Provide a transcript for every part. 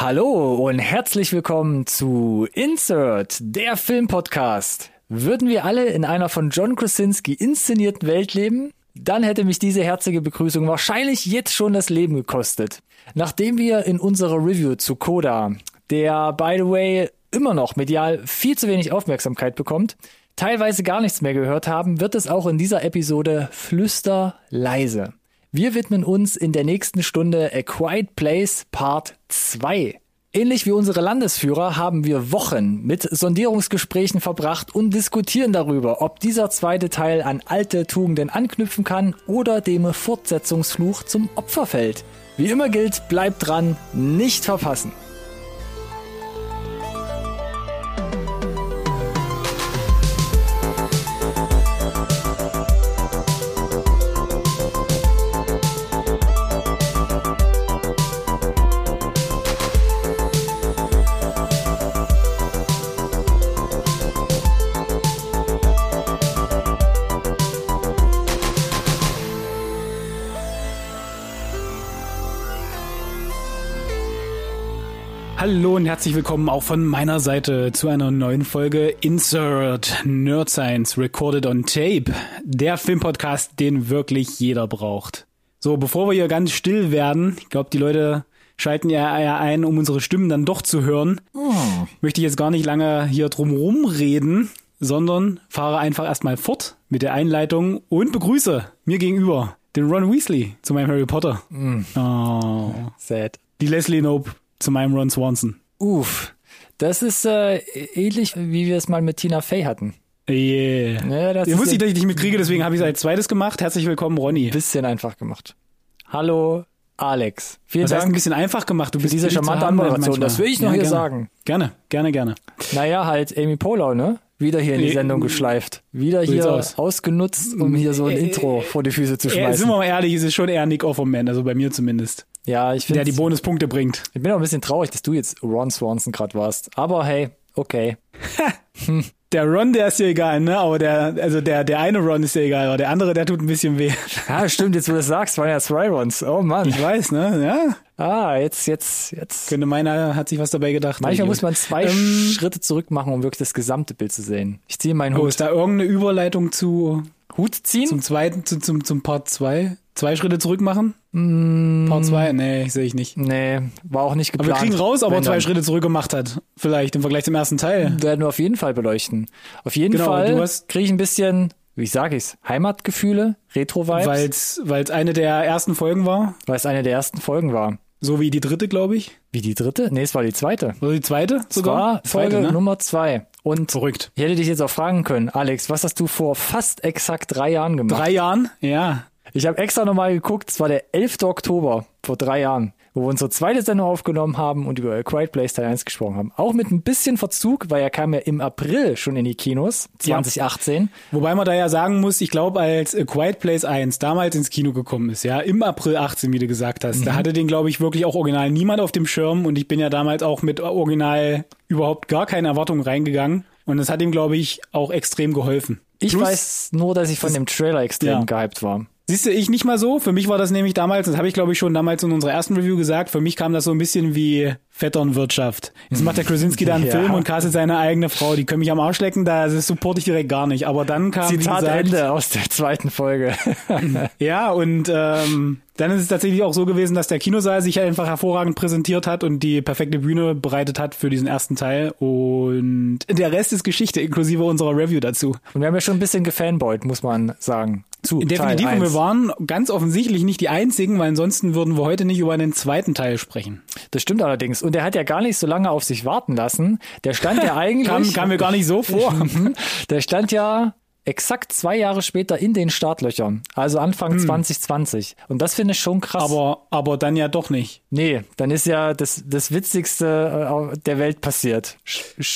Hallo und herzlich willkommen zu Insert, der Filmpodcast. Würden wir alle in einer von John Krasinski inszenierten Welt leben? Dann hätte mich diese herzige Begrüßung wahrscheinlich jetzt schon das Leben gekostet. Nachdem wir in unserer Review zu Coda, der by the way immer noch medial viel zu wenig Aufmerksamkeit bekommt, teilweise gar nichts mehr gehört haben, wird es auch in dieser Episode flüsterleise. Wir widmen uns in der nächsten Stunde A Quiet Place Part 2. Ähnlich wie unsere Landesführer haben wir Wochen mit Sondierungsgesprächen verbracht und diskutieren darüber, ob dieser zweite Teil an alte Tugenden anknüpfen kann oder dem Fortsetzungsfluch zum Opfer fällt. Wie immer gilt, bleibt dran, nicht verpassen. Hallo und herzlich willkommen auch von meiner Seite zu einer neuen Folge Insert Nerd Science Recorded on Tape. Der Filmpodcast, den wirklich jeder braucht. So, bevor wir hier ganz still werden, ich glaube, die Leute schalten ja ein, um unsere Stimmen dann doch zu hören, oh. möchte ich jetzt gar nicht lange hier drumherum reden, sondern fahre einfach erstmal fort mit der Einleitung und begrüße mir gegenüber den Ron Weasley zu meinem Harry Potter. Mm. Oh. Sad. Die Leslie Nope zu meinem Ron Swanson. Uff, das ist äh, ähnlich, wie wir es mal mit Tina Fey hatten. Yeah. Ja, das Ihr wusste ich, dass ich dich mitkriege, deswegen habe ich es als zweites gemacht. Herzlich willkommen, Ronny. Bisschen einfach gemacht. Hallo, Alex. Vielen Was Dank. Heißt ein bisschen einfach gemacht. Du bist diese charmante Anmoderation. Das will ich noch ja, hier gerne. sagen. Gerne, gerne, gerne. Naja, halt Amy Polau, ne? Wieder hier in die Sendung geschleift. Wieder so hier aus. ausgenutzt, um hier so ein äh, Intro vor die Füße zu schmeißen. Äh, sind wir mal ehrlich, es ist schon eher Nick Offerman, also bei mir zumindest. Ja, ich finde. Der die Bonuspunkte bringt. Ich bin auch ein bisschen traurig, dass du jetzt Ron Swanson gerade warst. Aber hey, okay. der Ron, der ist ja egal, ne? Aber der, also der, der eine Ron ist ja egal, aber der andere, der tut ein bisschen weh. Ja, stimmt, jetzt wo du das sagst, waren ja zwei Rons. Oh Mann. Ich weiß, ne? Ja. Ah, jetzt, jetzt, jetzt. Könnte meiner hat sich was dabei gedacht. Manchmal muss man zwei ähm, Schritte zurück machen, um wirklich das gesamte Bild zu sehen. Ich ziehe meinen oh, Hut. Oh, ist da irgendeine Überleitung zu Hut ziehen? Zum zweiten, zu, zum, zum Part 2? Zwei Schritte zurück machen? Mm, Part 2? Nee, sehe ich nicht. Nee, war auch nicht geplant. Aber wir kriegen raus, ob er zwei Schritte zurück gemacht hat. Vielleicht im Vergleich zum ersten Teil. Werden wir auf jeden Fall beleuchten. Auf jeden genau, Fall kriege ich ein bisschen, wie sage ich's, Heimatgefühle, Retro-Vibes. Weil's, weil's eine der ersten Folgen war. Weil es eine der ersten Folgen war. So wie die dritte, glaube ich. Wie die dritte? Nee, es war die zweite. Oder die zweite sogar? Es war Folge zweite, ne? Nummer zwei. Und Verrückt. ich hätte dich jetzt auch fragen können, Alex, was hast du vor fast exakt drei Jahren gemacht? Drei Jahren? Ja. Ich habe extra nochmal geguckt, es war der 11. Oktober vor drei Jahren, wo wir unsere zweite Sendung aufgenommen haben und über A Quiet Place Teil 1 gesprochen haben. Auch mit ein bisschen Verzug, weil er kam ja im April schon in die Kinos, 2018. Ja. Wobei man da ja sagen muss, ich glaube, als A Quiet Place 1 damals ins Kino gekommen ist, ja, im April 18, wie du gesagt hast, mhm. da hatte den, glaube ich, wirklich auch original niemand auf dem Schirm und ich bin ja damals auch mit original überhaupt gar keine Erwartungen reingegangen. Und das hat ihm, glaube ich, auch extrem geholfen. Ich Plus, weiß nur, dass ich von dem Trailer extrem ja. gehypt war. Siehst du, ich nicht mal so. Für mich war das nämlich damals, das habe ich glaube ich schon damals in unserer ersten Review gesagt, für mich kam das so ein bisschen wie Vetternwirtschaft. Jetzt macht der Krasinski da einen ja. Film und castet seine eigene Frau. Die können mich am Arsch lecken, da supporte ich direkt gar nicht. Aber dann kam Zitat gesagt, Ende aus der zweiten Folge. ja, und ähm, dann ist es tatsächlich auch so gewesen, dass der Kinosaal sich einfach hervorragend präsentiert hat und die perfekte Bühne bereitet hat für diesen ersten Teil. Und der Rest ist Geschichte, inklusive unserer Review dazu. Und wir haben ja schon ein bisschen gefanboyt, muss man sagen zu. Definitiv, Teil und wir waren ganz offensichtlich nicht die einzigen, weil ansonsten würden wir heute nicht über einen zweiten Teil sprechen. Das stimmt allerdings. Und der hat ja gar nicht so lange auf sich warten lassen. Der stand ja eigentlich. kam, kam mir gar nicht so vor. der stand ja exakt zwei Jahre später in den Startlöchern, also Anfang hm. 2020. Und das finde ich schon krass. Aber, aber dann ja doch nicht. Nee, dann ist ja das, das Witzigste äh, der Welt passiert.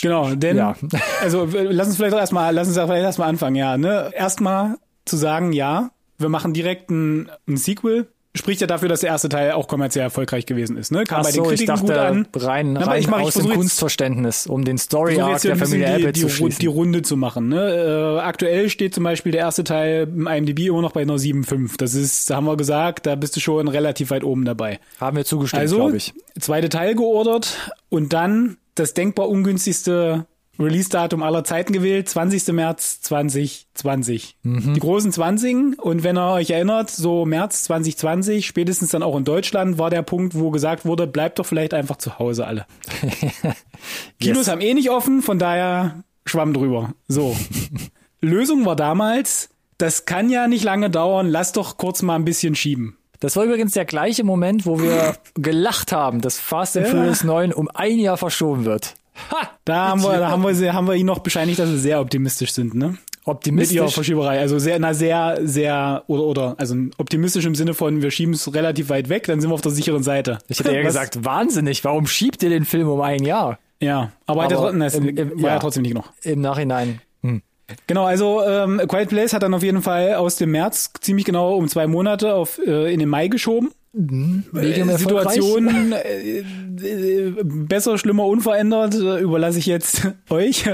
Genau, denn, ja. also lass uns vielleicht auch erstmal, lass uns vielleicht erstmal anfangen, ja, ne? Erstmal zu sagen, ja, wir machen direkt ein, ein Sequel spricht ja dafür, dass der erste Teil auch kommerziell erfolgreich gewesen ist. Ne? Kam Ach bei den so, ich Kritiken dachte gut an. rein, Na, rein ich mach- ich aus dem jetzt- Kunstverständnis, um den Story Arc der Familie die, Abbott die, zu schließen. die Runde zu machen. Ne? Äh, aktuell steht zum Beispiel der erste Teil im IMDb immer noch bei einer 7,5. Das ist, da haben wir gesagt, da bist du schon relativ weit oben dabei. Haben wir zugestimmt, Also, glaube ich. zweite Teil geordert und dann das denkbar ungünstigste Release-Datum aller Zeiten gewählt, 20. März 2020. Mhm. Die großen 20 und wenn ihr euch erinnert, so März 2020, spätestens dann auch in Deutschland, war der Punkt, wo gesagt wurde, bleibt doch vielleicht einfach zu Hause alle. Kinos Yes. haben eh nicht offen, von daher schwamm drüber. So. Lösung war damals, das kann ja nicht lange dauern, lass doch kurz mal ein bisschen schieben. Das war übrigens der gleiche Moment, wo wir gelacht haben, dass Fast and. Furious 9 um ein Jahr verschoben wird. Ha! Da haben wir, da haben wir, haben wir ihnen noch bescheinigt, dass sie sehr optimistisch sind, ne? Mit Optimistisch. ihrer Verschieberei. Also sehr, na, sehr, sehr, oder, oder, also optimistisch im Sinne von, wir schieben es relativ weit weg, dann sind wir auf der sicheren Seite. Ich hätte ja gesagt, wahnsinnig, warum schiebt ihr den Film um ein Jahr? Ja, aber, hat Aber trotzdem, das im- im- war ja. ja. trotzdem nicht noch. Im Nachhinein. Hm. Genau, also ähm, Quiet Place hat dann auf jeden Fall aus dem März ziemlich genau um zwei Monate auf äh, in den Mai geschoben. Medium Äh. Situation äh, äh, besser, schlimmer, unverändert äh, überlasse ich jetzt euch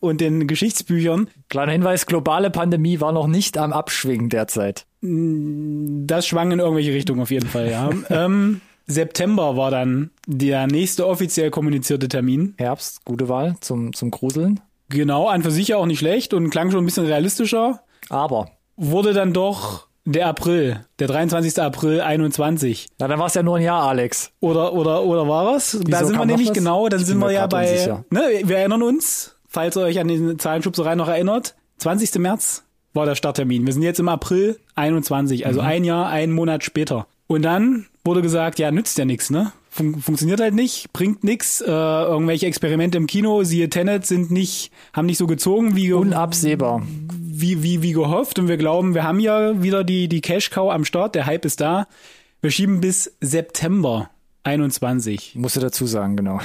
und den Geschichtsbüchern. Kleiner Hinweis, globale Pandemie war noch nicht am Abschwingen derzeit. Das schwang in irgendwelche Richtungen auf jeden Fall, ja. ähm, September war dann der nächste offiziell kommunizierte Termin. Herbst, gute Wahl zum, zum Gruseln. Genau, an für sich auch nicht schlecht und klang schon ein bisschen realistischer. Aber, Wurde dann doch der April, der 23. April 21. na dann war es ja nur ein Jahr, Alex. Oder, oder, oder war es? Da sind wir nämlich was? genau, dann Ich sind wir ja bei, unsicher. ne, wir erinnern uns, falls ihr euch an den Zahlenschubserei noch erinnert, 20. März war der Starttermin. Wir sind jetzt im April 21, Mhm. also ein Jahr, einen Monat später. Und dann wurde gesagt, ja, nützt ja nichts, ne? Fun funktioniert halt nicht, bringt nix. Äh, irgendwelche Experimente im Kino, siehe Tenet, sind nicht, haben nicht so gezogen wie, Unabsehbar. wie, wie, wie gehofft. Und wir glauben, wir haben ja wieder die, die Cash-Cow am Start, der Hype ist da. Wir schieben bis September 21. Musst du dazu sagen, genau.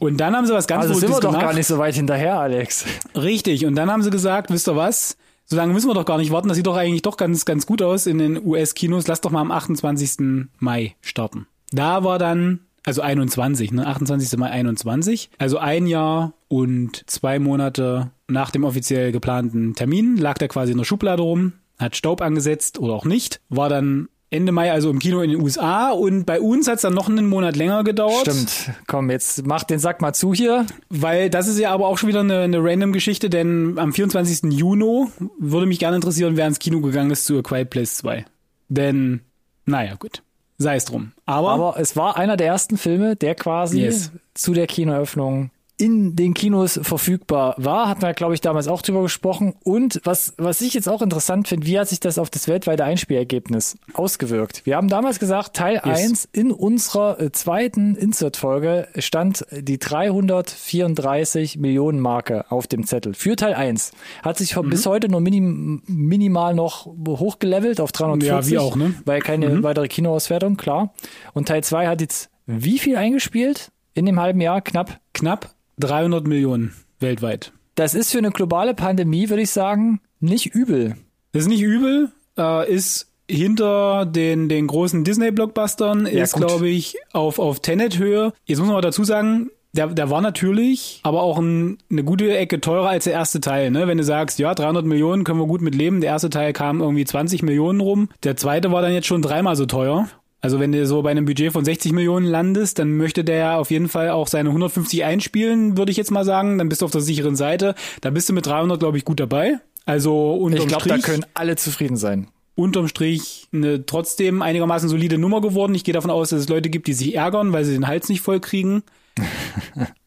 Und dann haben sie was ganz Also sind wir doch gemacht. gar nicht so weit hinterher, Alex. Richtig. Und dann haben sie gesagt, wisst ihr was? So lange müssen wir doch gar nicht warten. Das sieht doch eigentlich doch ganz, ganz gut aus in den US-Kinos. Lass doch mal am 28. Mai starten. Da war dann, also 21, ne? 28. Mai 21. Also ein Jahr und zwei Monate nach dem offiziell geplanten Termin lag der quasi in der Schublade rum, hat Staub angesetzt oder auch nicht. War dann Ende Mai also im Kino in den USA und bei uns hat es dann noch einen Monat länger gedauert. Stimmt. Komm, jetzt mach den Sack mal zu hier. Weil das ist ja aber auch schon wieder eine, eine random Geschichte, denn am 24. Juni würde mich gerne interessieren, wer ins Kino gegangen ist zu A Quiet Place 2. Denn, naja, gut. Sei es drum. Aber, Aber es war einer der ersten Filme, der quasi Yes. zu der Kinoeröffnung in den Kinos verfügbar war. Hatten wir, glaube ich, damals auch drüber gesprochen. Und was, was ich jetzt auch interessant finde, wie hat sich das auf das weltweite Einspielergebnis ausgewirkt? Wir haben damals gesagt, Teil Yes. 1 in unserer äh, zweiten Insert-Folge stand die 334 Millionen Marke auf dem Zettel. Für Teil 1. Hat sich Mhm. bis heute nur minim, minimal noch hochgelevelt auf 340. Ja, wie auch, ne? Weil keine weitere Kinoauswertung, klar. Und Teil 2 hat jetzt wie viel eingespielt? In dem halben Jahr? Knapp. knapp 300 Millionen weltweit. Das ist für eine globale Pandemie, würde ich sagen, nicht übel. Das ist nicht übel, äh, ist hinter den, den großen Disney-Blockbustern, Ja, ist, glaube ich, auf, auf Tenet-Höhe. Jetzt muss man aber dazu sagen, der, der war natürlich, aber auch ein, eine gute Ecke teurer als der erste Teil. Ne? Wenn du sagst, ja, 300 Millionen können wir gut mit leben. Der erste Teil kam irgendwie 20 Millionen rum. Der zweite war dann jetzt schon dreimal so teuer. Also wenn du so bei einem Budget von 60 Millionen landest, dann möchte der ja auf jeden Fall auch seine 150 einspielen, würde ich jetzt mal sagen. Dann bist du auf der sicheren Seite. Da bist du mit 300, glaube ich, gut dabei. Also unterm Ich glaube, da Strich, können alle zufrieden sein. unterm Strich eine trotzdem einigermaßen solide Nummer geworden. Ich gehe davon aus, dass es Leute gibt, die sich ärgern, weil sie den Hals nicht voll kriegen.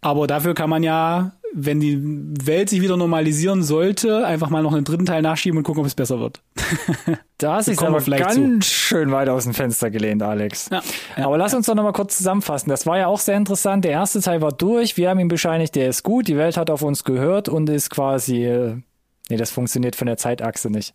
Aber dafür kann man ja, wenn die Welt sich wieder normalisieren sollte, einfach mal noch einen dritten Teil nachschieben und gucken, ob es besser wird. Da hast du dich aber vielleicht ganz schön weit aus dem Fenster gelehnt, Alex. Ja, ja, aber lass uns doch nochmal kurz zusammenfassen. Das war ja auch sehr interessant. Der erste Teil war durch. Wir haben ihm bescheinigt, der ist gut. Die Welt hat auf uns gehört und ist quasi, äh, nee, das funktioniert von der Zeitachse nicht.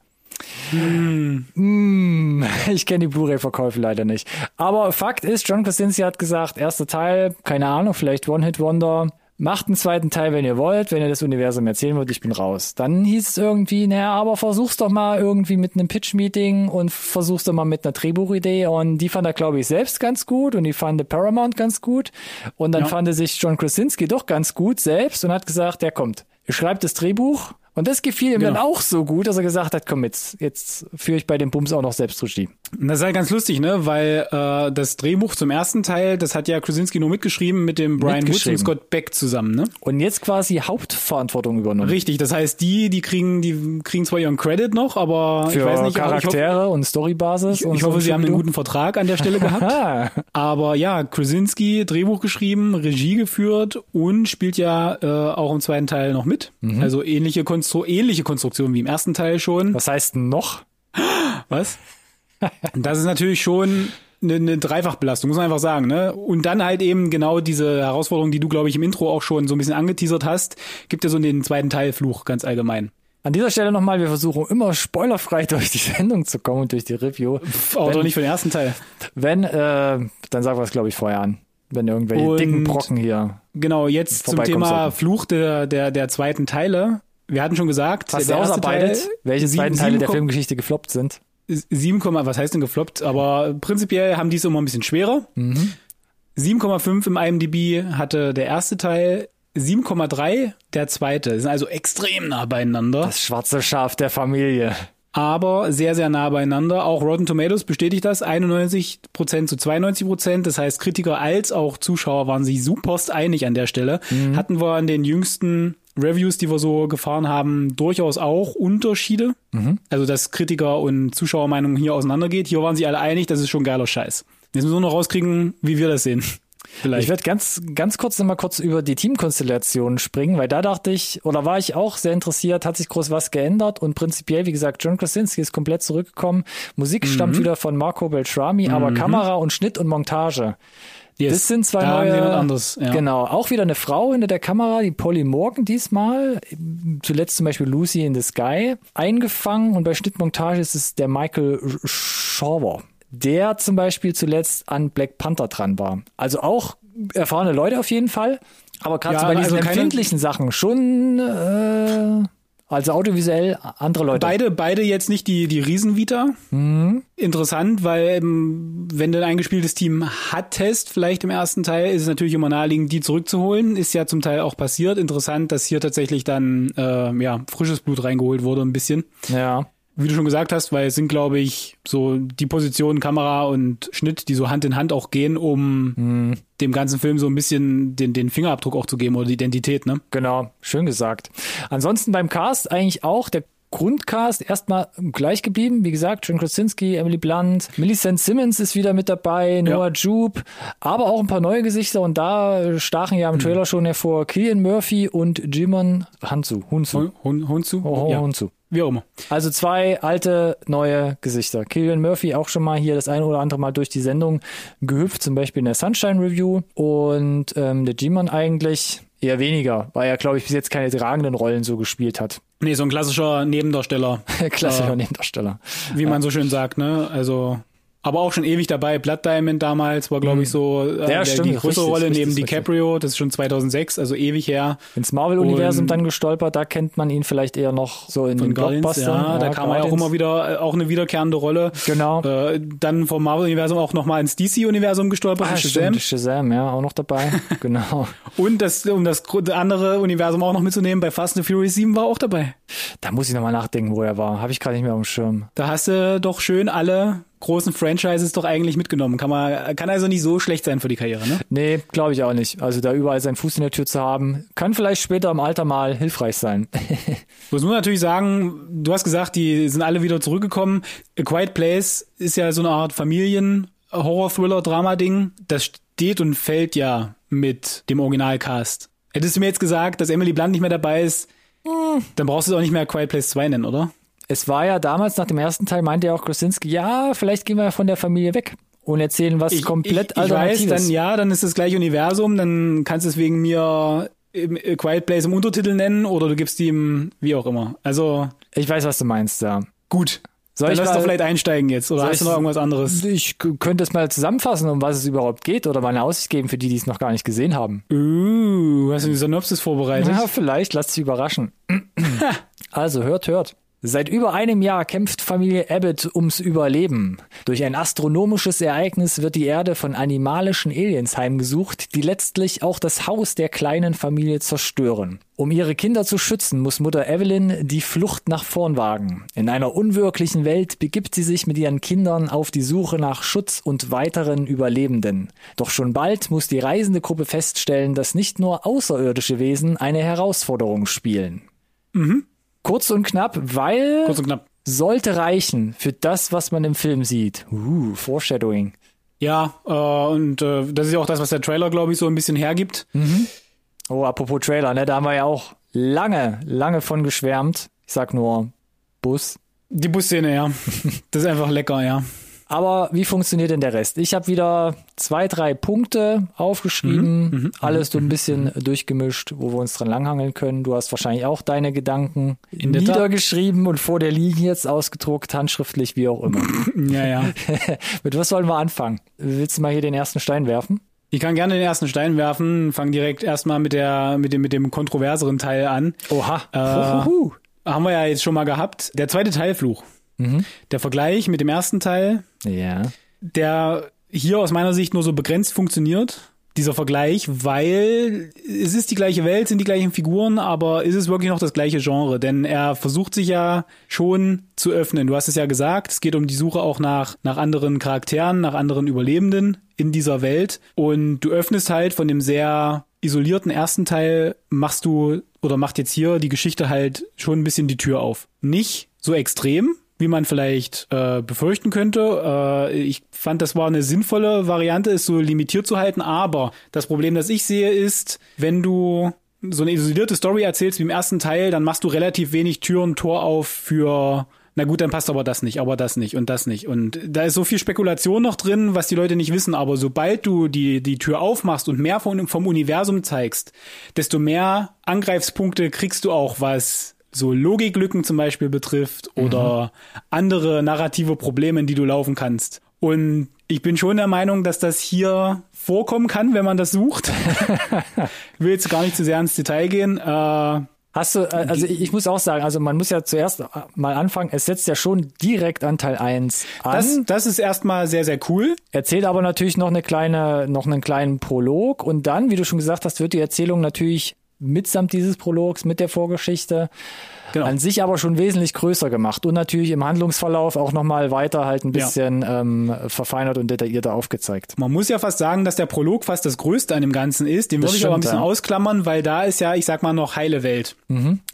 Mm, ich kenne die Blu-ray-Verkäufe leider nicht. Aber Fakt ist, John Krasinski hat gesagt, erster Teil, keine Ahnung, vielleicht One-Hit-Wonder. Macht einen zweiten Teil, wenn ihr wollt, wenn ihr das Universum erzählen wollt, ich bin raus. Dann hieß es irgendwie, naja, aber versuch's doch mal irgendwie mit einem Pitch-Meeting und versuch's doch mal mit einer Drehbuchidee. Und die fand er, glaube ich, selbst ganz gut und die fand Paramount ganz gut. Und dann Ja. fand sich John Krasinski doch ganz gut selbst und hat gesagt, der kommt. Ihr schreibt das Drehbuch. Und das gefiel ihm Genau. dann auch so gut, dass er gesagt hat, komm jetzt, jetzt führe ich bei dem Bums auch noch selbst Regie. Das ist halt ganz lustig, ne? Weil äh, das Drehbuch zum ersten Teil, das hat ja Krasinski nur mitgeschrieben mit dem Brian Woods und. Scott Beck zusammen, ne? Und jetzt quasi Hauptverantwortung übernommen. Richtig, das heißt, die, die kriegen, die kriegen zwar ihren Credit noch, aber Für ich weiß nicht, ich hoffe, Charaktere und Storybasis. ich, und ich so hoffe, sie haben einen guten Vertrag an der Stelle gehabt. Aber ja, Krasinski, Drehbuch geschrieben, Regie geführt und spielt ja äh, auch im zweiten Teil noch mit. Mhm. Also ähnliche, Konstru ähnliche Konstruktion wie im ersten Teil schon. was heißt noch? Was? Das ist natürlich schon eine, eine Dreifachbelastung, muss man einfach sagen. Ne? Und dann halt eben genau diese Herausforderung, die du, glaube ich, im Intro auch schon so ein bisschen angeteasert hast, gibt ja so den zweiten Teil Fluch ganz allgemein. An dieser Stelle nochmal, wir versuchen immer spoilerfrei durch die Sendung zu kommen und durch die Review. Aber Wenn- doch nicht für den ersten Teil. Wenn, äh, dann sagen wir es, glaube ich, vorher an. Wenn irgendwelche Und- dicken Brocken hier. Genau, jetzt zum Thema sollten. Fluch der, der, der zweiten Teile. Wir hatten schon gesagt, Hast du der ausarbeitet, Teil, welche sieben- zweiten Teile sieben der Filmgeschichte gefloppt sind? 7, was heißt denn gefloppt? Aber prinzipiell haben die es immer ein bisschen schwerer. Mhm. 7,5 im IMDb hatte der erste Teil, 7,3 der zweite. Die sind also extrem nah beieinander, Das schwarze Schaf der Familie. aber sehr, sehr nah beieinander. Auch Rotten Tomatoes bestätigt das, 91% zu 92%. Das heißt, Kritiker als auch Zuschauer waren sich superst einig an der Stelle. Mhm. Hatten wir an den jüngsten Reviews, die wir so gefahren haben, durchaus auch Unterschiede. Mhm. Also, dass Kritiker und Zuschauermeinung hier auseinandergeht. Hier waren sich alle einig, das ist schon geiler Scheiß. Jetzt müssen wir noch rauskriegen, wie wir das sehen. Vielleicht. Ich werde ganz, ganz kurz noch mal kurz über die Teamkonstellation springen, weil da dachte ich, oder war ich auch sehr interessiert, hat sich groß was geändert und prinzipiell, wie gesagt, John Krasinski ist komplett zurückgekommen. Musik Mhm. stammt wieder von Marco Beltrami, aber Kamera und Schnitt und Montage. Yes. Das sind zwei da neue. anderes. Ja. Genau, auch wieder eine Frau hinter der Kamera, die Polly Morgan diesmal. Zuletzt zum Beispiel Lucy in the Sky eingefangen und bei Schnittmontage ist es der Michael Shawer, der zum Beispiel zuletzt an Black Panther dran war. Also auch erfahrene Leute auf jeden Fall, aber gerade Ja, so bei diesen also empfindlichen Sachen schon, äh, also audiovisuell andere Leute. Beide, beide jetzt nicht die, die Riesenvita. Mhm. Interessant, weil ähm, wenn du ein eingespieltes Team hattest, vielleicht im ersten Teil, ist es natürlich immer naheliegend, die zurückzuholen. Ist ja zum Teil auch passiert. Interessant, dass hier tatsächlich dann äh, ja frisches Blut reingeholt wurde, ein bisschen. Ja. Wie du schon gesagt hast, weil es sind, glaube ich, so die Positionen Kamera und Schnitt, die so Hand in Hand auch gehen, um Mhm. dem ganzen Film so ein bisschen den, den Fingerabdruck auch zu geben oder die Identität, ne? Genau, schön gesagt. Ansonsten beim Cast eigentlich auch der Grundcast erstmal gleich geblieben. Wie gesagt, John Krasinski, Emily Blunt, Millicent Simmons ist wieder mit dabei, Noah Jupe, aber auch ein paar neue Gesichter und da stachen ja im Trailer schon hervor Killian Murphy und Jimon Hansu, Hunsu. Hon, Honzu? Oh, ja, Hunsu. wie auch immer. Also zwei alte, neue Gesichter. Killian Murphy auch schon mal hier das eine oder andere Mal durch die Sendung gehüpft, zum Beispiel in der Sunshine Review. Und ähm, der G-Man eigentlich eher weniger, weil er, glaube ich, bis jetzt keine tragenden Rollen so gespielt hat. Nee, so ein klassischer Nebendarsteller, Klassischer Äh, Nebendarsteller. wie man so schön sagt, ne? Also, aber auch schon ewig dabei. Blood Diamond damals war, glaube ich, so äh, Ja, der, stimmt, die größere Rolle richtig, neben richtig. DiCaprio. Das ist schon 2006, also ewig her. Ins Marvel-Universum dann gestolpert, da kennt man ihn vielleicht eher noch so in den Guardians, Blockbustern. ja, da kam er ja auch immer wieder, äh, auch eine wiederkehrende Rolle. Genau. Äh, dann vom Marvel-Universum auch nochmal ins DC-Universum gestolpert, Ah, Shazam. stimmt, Shazam, ja, auch noch dabei. genau. Und das, um das andere Universum auch noch mitzunehmen, bei Fast and Furious 7 war auch dabei. Da muss ich nochmal nachdenken, wo er war. Habe ich gerade nicht mehr auf dem Schirm. Da hast du doch schön alle großen Franchises doch eigentlich mitgenommen. Kann man, kann also nicht so schlecht sein für die Karriere, ne? Nee, glaube ich auch nicht. Also da überall seinen Fuß in der Tür zu haben, kann vielleicht später im Alter mal hilfreich sein. Muss man natürlich sagen, du hast gesagt, die sind alle wieder zurückgekommen. A Quiet Place ist ja so eine Art Familien-Horror-Thriller-Drama-Ding. Das steht und fällt ja mit dem Originalcast. Hättest du mir jetzt gesagt, dass Emily Blunt nicht mehr dabei ist, dann brauchst du es auch nicht mehr Quiet Place 2 nennen, oder? Es war ja damals nach dem ersten Teil, meinte ja auch Krasinski, ja, vielleicht gehen wir von der Familie weg und erzählen was komplett ich, ich weiß, Alternatives. dann ja, dann ist das gleiche Universum, dann kannst du es wegen mir im A Quiet Place im Untertitel nennen oder du gibst ihm wie auch immer. Also Ich weiß, was du meinst, ja. gut. Soll Dann ich lass mal- doch vielleicht einsteigen jetzt. Oder hast du ich- noch irgendwas anderes? Ich könnte es mal zusammenfassen, um was es überhaupt geht oder mal eine Aussicht geben für die, die es noch gar nicht gesehen haben. Uh, hast du die Synopsis vorbereitet? Ja, vielleicht, lasst sich überraschen. also, hört, hört. Seit über einem Jahr kämpft Familie Abbott ums Überleben. Durch ein astronomisches Ereignis wird die Erde von animalischen Aliens heimgesucht, die letztlich auch das Haus der kleinen Familie zerstören. Um ihre Kinder zu schützen, muss Mutter Evelyn die Flucht nach vorn wagen. In einer unwirklichen Welt begibt sie sich mit ihren Kindern auf die Suche nach Schutz und weiteren Überlebenden. Doch schon bald muss die reisende Gruppe feststellen, dass nicht nur außerirdische Wesen eine Herausforderung spielen. Kurz und knapp, weil Kurz und knapp. sollte reichen für das, was man im Film sieht. Uh, Foreshadowing. Ja, äh, und äh, das ist ja auch das, was der Trailer, glaube ich, so ein bisschen hergibt. Oh, apropos Trailer, ne, da haben wir ja auch lange, lange von geschwärmt. Ich sag nur Bus. Die Busszene, ja. Das ist einfach lecker, ja. Aber wie funktioniert denn der Rest? Ich habe wieder zwei, drei Punkte aufgeschrieben, alles so ein bisschen durchgemischt, wo wir uns dran langhangeln können. Du hast wahrscheinlich auch deine Gedanken In niedergeschrieben und vor der liegen jetzt ausgedruckt, handschriftlich, wie auch immer. Ja, ja. Mit was sollen wir anfangen? Willst du mal hier den ersten Stein werfen? Ich kann gerne den ersten Stein werfen, fang direkt erstmal mit der, mit dem, mit dem kontroverseren Teil an. Oha. Äh. Haben wir ja jetzt schon mal gehabt. Der zweite Teil Fluch. Der Vergleich mit dem ersten Teil, Ja. der hier aus meiner Sicht nur so begrenzt funktioniert. Dieser Vergleich, weil es ist die gleiche Welt, sind die gleichen Figuren, aber ist es wirklich noch das gleiche Genre? Denn er versucht sich ja schon zu öffnen. Du hast es ja gesagt, es geht um die Suche auch nach, nach anderen Charakteren, nach anderen Überlebenden in dieser Welt. Und du öffnest halt von dem sehr isolierten ersten Teil, machst du oder macht jetzt hier die Geschichte halt schon ein bisschen die Tür auf. Nicht so extrem, wie man vielleicht äh, befürchten könnte. Äh, ich fand, das war eine sinnvolle Variante, es so limitiert zu halten. Aber das Problem, das ich sehe, ist, wenn du so eine isolierte Story erzählst wie im ersten Teil, dann machst du relativ wenig Tür und Tor auf für na gut, dann passt aber das nicht, aber das nicht und das nicht. Und da ist so viel Spekulation noch drin, was die Leute nicht wissen. Aber sobald du die, die Tür aufmachst und mehr von, vom Universum zeigst, desto mehr Angreifspunkte kriegst du auch, was so Logiklücken zum Beispiel betrifft oder andere narrative Probleme, in die du laufen kannst. Und ich bin schon der Meinung, dass das hier vorkommen kann, wenn man das sucht. ich will jetzt gar nicht zu sehr ins Detail gehen. Äh, Hast du, äh, also ich, ich muss auch sagen, also man muss ja zuerst äh, mal anfangen, es setzt ja schon direkt an Teil 1 an. das, das ist erstmal sehr, sehr cool. erzählt aber natürlich noch eine kleine, noch einen kleinen Prolog und dann, wie du schon gesagt hast, wird die Erzählung natürlich mitsamt dieses Prologs, mit der Vorgeschichte, Genau. an sich aber schon wesentlich größer gemacht und natürlich im Handlungsverlauf auch nochmal weiter halt ein Ja. bisschen ähm, verfeinert und detaillierter aufgezeigt. Man muss ja fast sagen, dass der Prolog fast das Größte an dem Ganzen ist. Den Das würde ich aber ein stimmt, bisschen ja. ausklammern, weil da ist ja, ich sag mal, noch heile Welt.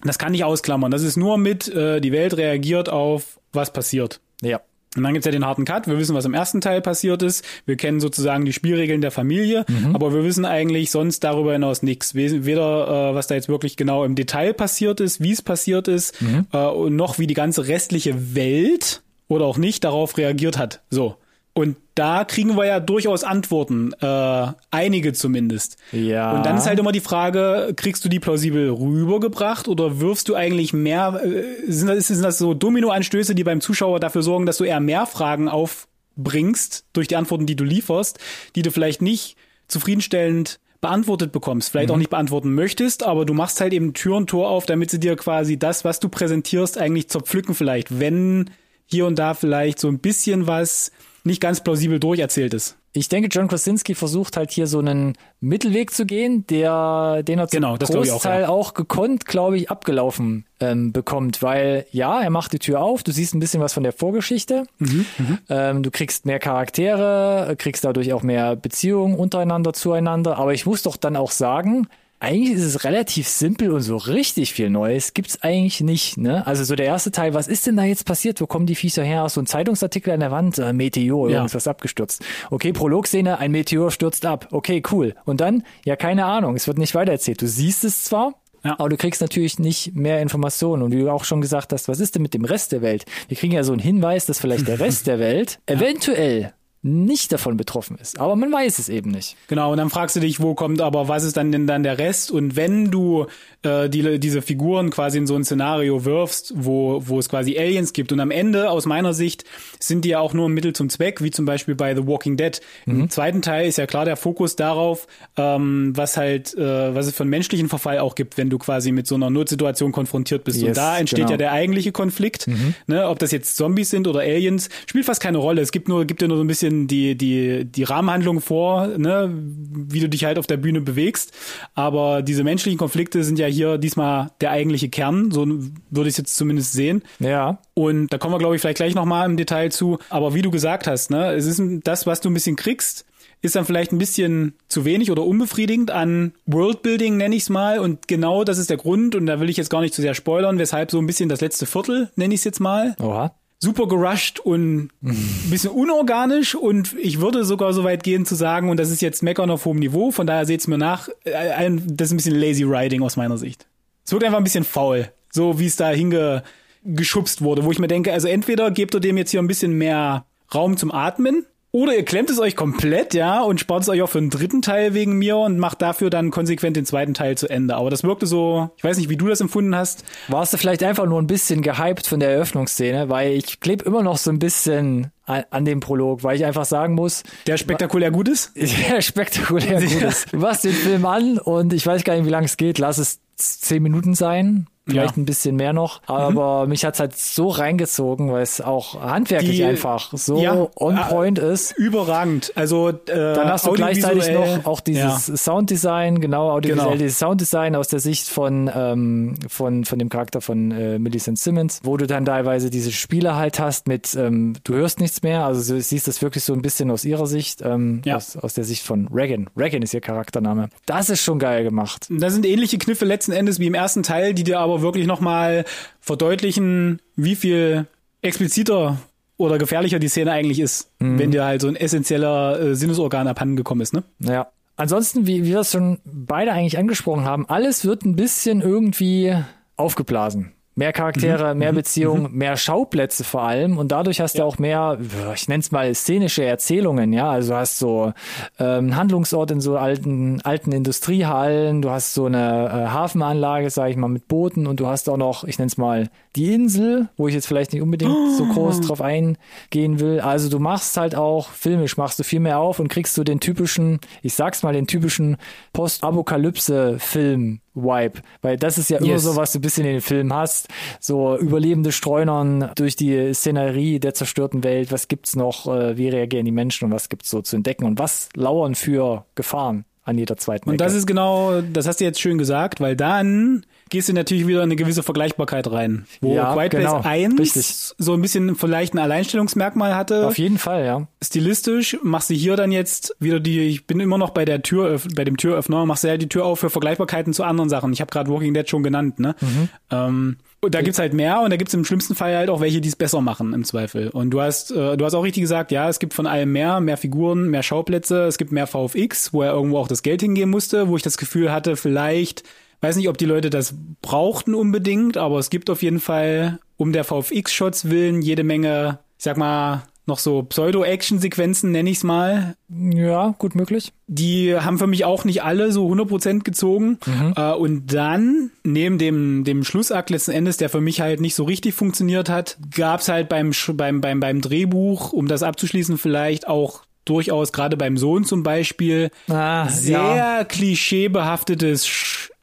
Das kann ich ausklammern. Das ist nur mit, äh, die Welt reagiert auf, was passiert. Ja. Und dann gibt's ja den harten Cut. Wir wissen, was im ersten Teil passiert ist. Wir kennen sozusagen die Spielregeln der Familie, aber wir wissen eigentlich sonst darüber hinaus nichts. Weder, äh, was da jetzt wirklich genau im Detail passiert ist, wie es passiert ist, äh, und noch wie die ganze restliche Welt oder auch nicht darauf reagiert hat. So. Und da kriegen wir ja durchaus Antworten, äh, einige zumindest. Ja. Und dann ist halt immer die Frage, kriegst du die plausibel rübergebracht oder wirfst du eigentlich mehr, äh, sind das, sind das so Dominoanstöße, die beim Zuschauer dafür sorgen, dass du eher mehr Fragen aufbringst durch die Antworten, die du lieferst, die du vielleicht nicht zufriedenstellend beantwortet bekommst, vielleicht auch nicht beantworten möchtest, aber du machst halt eben Tür und Tor auf, damit sie dir quasi das, was du präsentierst, eigentlich zerpflücken vielleicht, wenn hier und da vielleicht so ein bisschen was nicht ganz plausibel durcherzählt ist. Ich denke, John Krasinski versucht halt hier so einen Mittelweg zu gehen, der, den er zum Genau, ich auch, Großteil ja. auch, gekonnt, glaube ich, abgelaufen ähm, bekommt, weil ja, er macht die Tür auf, du siehst ein bisschen was von der Vorgeschichte, Mhm, ähm, du kriegst mehr Charaktere, kriegst dadurch auch mehr Beziehungen untereinander, zueinander, aber ich muss doch dann auch sagen, eigentlich ist es relativ simpel und so richtig viel Neues gibt's eigentlich nicht. Ne? Also so der erste Teil, was ist denn da jetzt passiert? Wo kommen die Viecher her? So ein Zeitungsartikel an der Wand, äh, Meteor, Ja. irgendwas abgestürzt. Okay, Prologszene, ein Meteor stürzt ab. Okay, cool. Und dann, ja, keine Ahnung, es wird nicht weitererzählt. Du siehst es zwar, Ja. aber du kriegst natürlich nicht mehr Informationen. Und wie du auch schon gesagt hast, was ist denn mit dem Rest der Welt? Wir kriegen ja so einen Hinweis, dass vielleicht der Rest der Welt eventuell nicht davon betroffen ist. Aber man weiß es eben nicht. Genau, und dann fragst du dich, wo kommt aber, was ist dann denn dann der Rest? Und wenn du äh, die, diese Figuren quasi in so ein Szenario wirfst, wo, wo es quasi Aliens gibt und am Ende, aus meiner Sicht, sind die ja auch nur ein Mittel zum Zweck, wie zum Beispiel bei The Walking Dead. Mhm. Im zweiten Teil ist ja klar der Fokus darauf, ähm, was halt, äh, was es für einen menschlichen Verfall auch gibt, wenn du quasi mit so einer Notsituation konfrontiert bist. Yes, und da entsteht genau. ja der eigentliche Konflikt, mhm. ne, ob das jetzt Zombies sind oder Aliens, spielt fast keine Rolle. Es gibt nur, gibt ja nur so ein bisschen bisschen die, die, die Rahmenhandlung vor, ne, wie du dich halt auf der Bühne bewegst. Aber diese menschlichen Konflikte sind ja hier diesmal der eigentliche Kern, so würde ich es jetzt zumindest sehen. Ja. Und da kommen wir, glaube ich, vielleicht gleich nochmal im Detail zu. Aber wie du gesagt hast, ne, es ist das, was du ein bisschen kriegst, ist dann vielleicht ein bisschen zu wenig oder unbefriedigend an Worldbuilding, nenne ich es mal. Und genau das ist der Grund, und da will ich jetzt gar nicht zu sehr spoilern, weshalb so ein bisschen das letzte Viertel, nenne ich es jetzt mal. Oha super gerusht und ein bisschen unorganisch und ich würde sogar so weit gehen zu sagen, und das ist jetzt Meckern auf hohem Niveau, von daher seht's mir nach, äh, das ist ein bisschen lazy riding aus meiner Sicht. Es wird einfach ein bisschen faul, so wie es da hingeschubst wurde, wo ich mir denke, also entweder gebt ihr dem jetzt hier ein bisschen mehr Raum zum Atmen, oder ihr klemmt es euch komplett, ja, und spart es euch auch für den dritten Teil wegen mir und macht dafür dann konsequent den zweiten Teil zu Ende. Aber das wirkte so, ich weiß nicht, wie du das empfunden hast. Warst du vielleicht einfach nur ein bisschen gehypt von der Eröffnungsszene, weil ich klebe immer noch so ein bisschen an, an dem Prolog, weil ich einfach sagen muss. Der spektakulär gut ist? Der spektakulär gut ist. Du machst den Film an und ich weiß gar nicht, wie lange es geht. Lass es zehn Minuten sein vielleicht ja. ein bisschen mehr noch. Aber mhm. mich hat's halt so reingezogen, weil es auch handwerklich Die, einfach so ja, on äh, point äh, ist. Überragend. Also äh, dann hast du gleichzeitig noch auch dieses ja. Sounddesign, genau, audiovisuell genau. dieses Sounddesign aus der Sicht von ähm, von von dem Charakter von äh, Millicent Simmons, wo du dann teilweise diese Spiele halt hast mit ähm, du hörst nichts mehr, also du siehst das wirklich so ein bisschen aus ihrer Sicht, ähm, ja. aus, aus der Sicht von Regan. Regan ist ihr Charaktername. Das ist schon geil gemacht. Das sind ähnliche Kniffe letzten Endes wie im ersten Teil, die dir aber wirklich nochmal verdeutlichen, wie viel expliziter oder gefährlicher die Szene eigentlich ist, mhm. wenn dir halt so ein essentieller äh, Sinnesorgan abhanden gekommen ist, ne? Ja. Ansonsten, wie, wie wir es schon beide eigentlich angesprochen haben, alles wird ein bisschen irgendwie aufgeblasen. Mehr Charaktere, mhm. mehr mhm. Beziehungen, mhm. mehr Schauplätze vor allem und dadurch hast ja. du auch mehr, ich nenne es mal szenische Erzählungen, ja. Also du hast so ähm, Handlungsort in so alten alten Industriehallen, du hast so eine äh, Hafenanlage, sage ich mal, mit Booten und du hast auch noch, ich nenne es mal die Insel, wo ich jetzt vielleicht nicht unbedingt oh. so groß drauf eingehen will. Also du machst halt auch filmisch, machst du viel mehr auf und kriegst du den typischen, ich sag's mal, den typischen Post-Apokalypse-Film Vibe, weil das ist ja immer yes. so, was du ein bisschen in den Film hast. So überlebende Streunern durch die Szenerie der zerstörten Welt. Was gibt's noch? Äh, wie reagieren die Menschen und was gibt's so zu entdecken und was lauern für Gefahren an jeder zweiten Und das ist genau, das hast du jetzt schön gesagt, weil dann gehst du natürlich wieder in eine gewisse Vergleichbarkeit rein. Wo ja, Quiet genau, Place 1 richtig. so ein bisschen vielleicht ein Alleinstellungsmerkmal hatte. Auf jeden Fall, ja. Stilistisch machst du hier dann jetzt wieder die, ich bin immer noch bei der Tür, bei dem Türöffner, machst du ja halt die Tür auf für Vergleichbarkeiten zu anderen Sachen. Ich habe gerade Walking Dead schon genannt, ne? Mhm. Ähm, und da gibt's halt mehr und da gibt's im schlimmsten Fall halt auch welche, die es besser machen im Zweifel. Und du hast, äh, du hast auch richtig gesagt, ja, es gibt von allem mehr, mehr Figuren, mehr Schauplätze, es gibt mehr VFX, wo er irgendwo auch das Geld hingehen musste, wo ich das Gefühl hatte, vielleicht Weiß nicht, ob die Leute das brauchten unbedingt, aber es gibt auf jeden Fall um der VFX-Shots willen jede Menge, ich sag mal, noch so Pseudo-Action-Sequenzen, nenne ich's mal. Ja, gut möglich. Die haben für mich auch nicht alle so 100% gezogen. Mhm. Äh, und dann, neben dem, dem Schlussakt letzten Endes, der für mich halt nicht so richtig funktioniert hat, gab's halt beim, beim, beim, beim Drehbuch, um das abzuschließen, vielleicht auch durchaus, gerade beim Sohn zum Beispiel, ah, sehr ja. klischeebehaftetes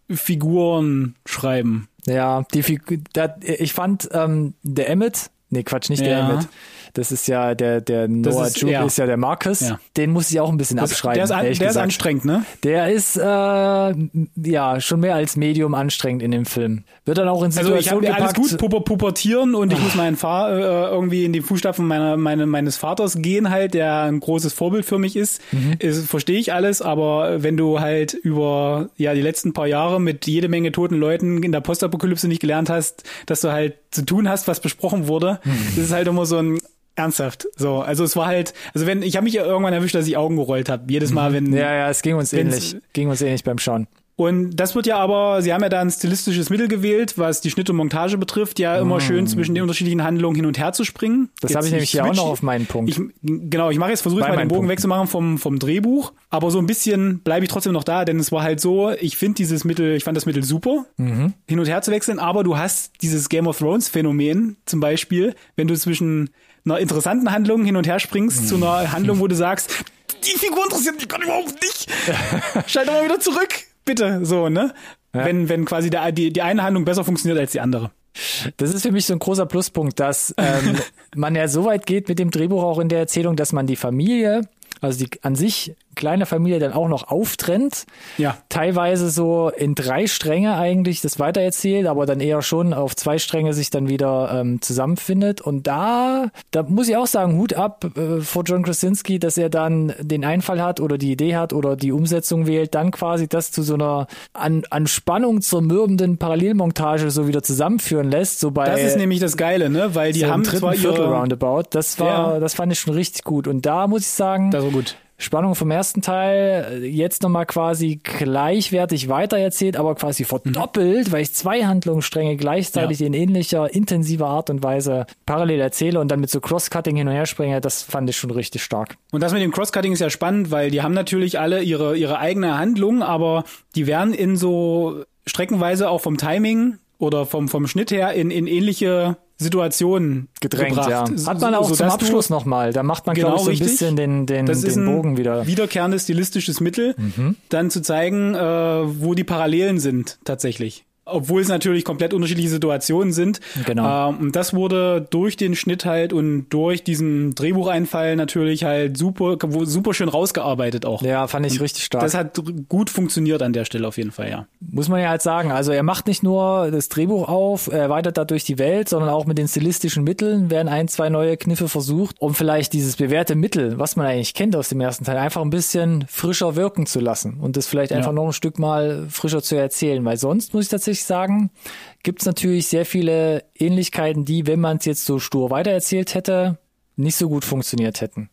Figuren schreiben. Ja, die Figur, ich fand ähm, der Emmett, nee Quatsch, nicht der Emmett, das ist ja der, der Noah ist, Jupe ja. ist ja der Marcus. Ja. Den muss ich auch ein bisschen das, abschreiben. Der ist, an, der ist anstrengend, ne? Der ist äh, ja schon mehr als Medium anstrengend in dem Film. Wird dann auch in Situationen Also ich habe alles gut puber, pubertieren und ich muss meinen Fahr äh, irgendwie in die Fußstapfen meiner, meine, meines Vaters gehen halt, der ein großes Vorbild für mich ist. Mhm. Verstehe ich alles, aber wenn du halt über ja die letzten paar Jahre mit jede Menge toten Leuten in der Postapokalypse nicht gelernt hast, dass du halt zu tun hast, was besprochen wurde, mhm. das ist halt immer so ein Ernsthaft. So, also es war halt, also wenn ich habe mich ja irgendwann erwischt, dass ich Augen gerollt habe. Jedes Mal, mhm. wenn ja ja, es ging uns ähnlich, ging uns ähnlich beim Schauen. Und das wird ja aber, sie haben ja da ein stilistisches Mittel gewählt, was die Schnitt und Montage betrifft, ja immer schön zwischen den unterschiedlichen Handlungen hin und her zu springen. Das habe ich nämlich hier auch noch auf meinen Punkt. Ich, genau, ich mache jetzt versuche mal den meinen Bogen Punkten. wegzumachen vom, vom Drehbuch, aber so ein bisschen bleibe ich trotzdem noch da, denn es war halt so, ich finde dieses Mittel, ich fand das Mittel super, Mhm. hin und her zu wechseln, aber du hast dieses Game of Thrones Phänomen zum Beispiel, wenn du zwischen einer interessanten Handlung hin und her springst zu einer Handlung, wo du sagst, die Figur interessiert mich gerade überhaupt nicht. Schalt doch mal wieder zurück, bitte, so, ne? Wenn, wenn quasi der, die, die eine Handlung besser funktioniert als die andere. Das ist für mich so ein großer Pluspunkt, dass ähm, man ja so weit geht mit dem Drehbuch auch in der Erzählung, dass man die Familie, also die an sich kleine Familie dann auch noch auftrennt. Ja. Teilweise so in drei Stränge eigentlich das weitererzählt, aber dann eher schon auf zwei Stränge sich dann wieder ähm, zusammenfindet. Und da, da muss ich auch sagen, Hut ab äh, vor John Krasinski, dass er dann den Einfall hat oder die Idee hat oder die Umsetzung wählt, dann quasi das zu so einer an, an Spannung zermürbenden Parallelmontage so wieder zusammenführen lässt. So bei Das ist nämlich das Geile, ne? Weil die so haben dritten zwar Viertel ihre, Roundabout. Das war, Ja. das fand ich schon richtig gut. Und da muss ich sagen, das war gut. Spannung vom ersten Teil äh, jetzt nochmal quasi gleichwertig weitererzählt, aber quasi verdoppelt, weil ich zwei Handlungsstränge gleichzeitig Ja. in ähnlicher, intensiver Art und Weise parallel erzähle und dann mit so Cross-Cutting hin und her springe, das fand ich schon richtig stark. Und das mit dem Crosscutting ist ja spannend, weil die haben natürlich alle ihre, ihre eigene Handlung, aber die werden in so streckenweise auch vom Timing oder vom, vom Schnitt her in, in ähnliche Situationen Gedrängt, gebracht. ja. So- Hat man auch sodass zum Abschluss nochmal. Da macht man, Genau, glaube ich, so ein bisschen den, den, Das ist den ein Bogen wieder. wiederkehrendes stilistisches Mittel, Mhm. dann zu zeigen, äh, wo die Parallelen sind tatsächlich. Obwohl es natürlich komplett unterschiedliche Situationen sind. Genau. Ähm, und das wurde durch den Schnitt halt und durch diesen Drehbucheinfall natürlich halt super, super schön rausgearbeitet auch. Ja, fand ich richtig stark. Das hat gut funktioniert an der Stelle auf jeden Fall, ja. muss man ja halt sagen. Also er macht nicht nur das Drehbuch auf, er erweitert dadurch die Welt, sondern auch mit den stilistischen Mitteln werden ein, zwei neue Kniffe versucht, um vielleicht dieses bewährte Mittel, was man eigentlich kennt aus dem ersten Teil, einfach ein bisschen frischer wirken zu lassen und das vielleicht einfach noch ein Stück mal frischer zu erzählen. Weil sonst muss ich tatsächlich sagen, gibt es natürlich sehr viele Ähnlichkeiten, die, wenn man es jetzt so stur weitererzählt hätte, nicht so gut funktioniert hätten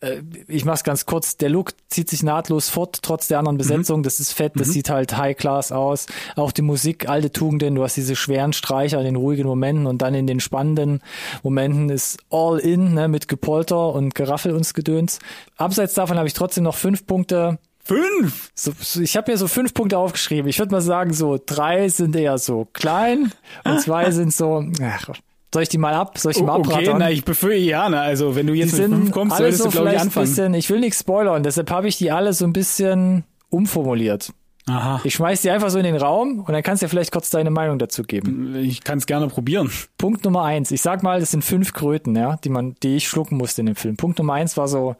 Äh, ich mach's ganz kurz, der Look zieht sich nahtlos fort, trotz der anderen Besetzung. Das ist fett, das sieht halt High Class aus. Auch die Musik, alte Tugenden, du hast diese schweren Streicher in den ruhigen Momenten und dann in den spannenden Momenten ist all in, ne, mit Gepolter und Geraffel und Gedöns. Abseits davon habe ich trotzdem noch fünf Punkte. Fünf! So, so, ich habe mir so fünf Punkte aufgeschrieben. Ich würde mal sagen, so drei sind eher so klein und zwei sind so. Ach, soll ich die mal ab? Soll ich die mal Okay, abrattern? na, ich befürchte ja, ne, also wenn du Die jetzt mit sind fünf kommst, solltest so du, glaube ich, vielleicht ein anfangen. bisschen, ich will nichts spoilern, deshalb habe ich die alle so ein bisschen umformuliert. Aha. Ich schmeiß die einfach so in den Raum und dann kannst du ja vielleicht kurz deine Meinung dazu geben. Ich kann es gerne probieren. Punkt Nummer eins. Ich sag mal, das sind fünf Kröten, ja, die man, die ich schlucken musste in dem Film. Punkt Nummer eins war so,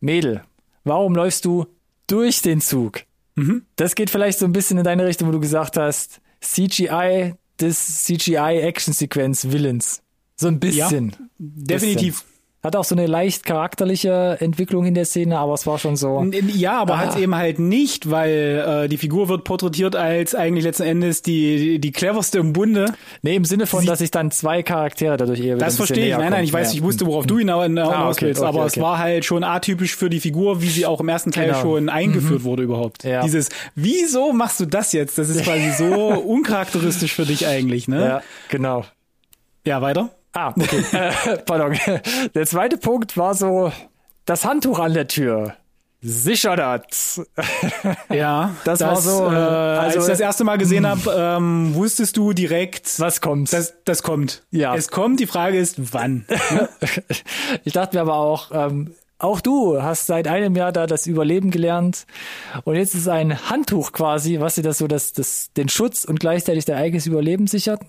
Mädel, warum läufst du durch den Zug? Mhm. Das geht vielleicht so ein bisschen in deine Richtung, wo du gesagt hast, CGI, das CGI-Action-Sequenz Villains. So ein bisschen. Definitiv. Hat auch so eine leicht charakterliche Entwicklung in der Szene, aber es war schon so. Ja, aber Ah. halt eben halt nicht, weil äh, die Figur wird porträtiert als eigentlich letzten Endes die, die, cleverste im Bunde. Nee, im Sinne von, Sie- dass sich dann zwei Charaktere dadurch eher Das verstehe ich. Nein, nein, ich weiß, ich wusste, worauf du hinaus hinaus Ah, okay, willst, okay, aber es okay. war halt schon atypisch für die Figur, wie sie auch im ersten Teil Genau. schon eingeführt wurde überhaupt. Ja. Dieses, wieso machst du das jetzt? Das ist quasi so uncharakteristisch für dich eigentlich, ne? Ja, genau. Ja, weiter. Ah, okay. äh, pardon. Der zweite Punkt war so, das Handtuch an der Tür. Sicher das. Ja, Das war so, Äh, als also- ich das erste Mal gesehen habe, ähm, wusstest du direkt, Was kommt? das, das kommt. Ja. Es kommt, die Frage ist, wann? ich dachte mir aber auch, ähm, auch du hast seit einem Jahr da das Überleben gelernt und jetzt ist ein Handtuch quasi, was dir das so das, das, den Schutz und gleichzeitig dein eigenes Überleben sichert.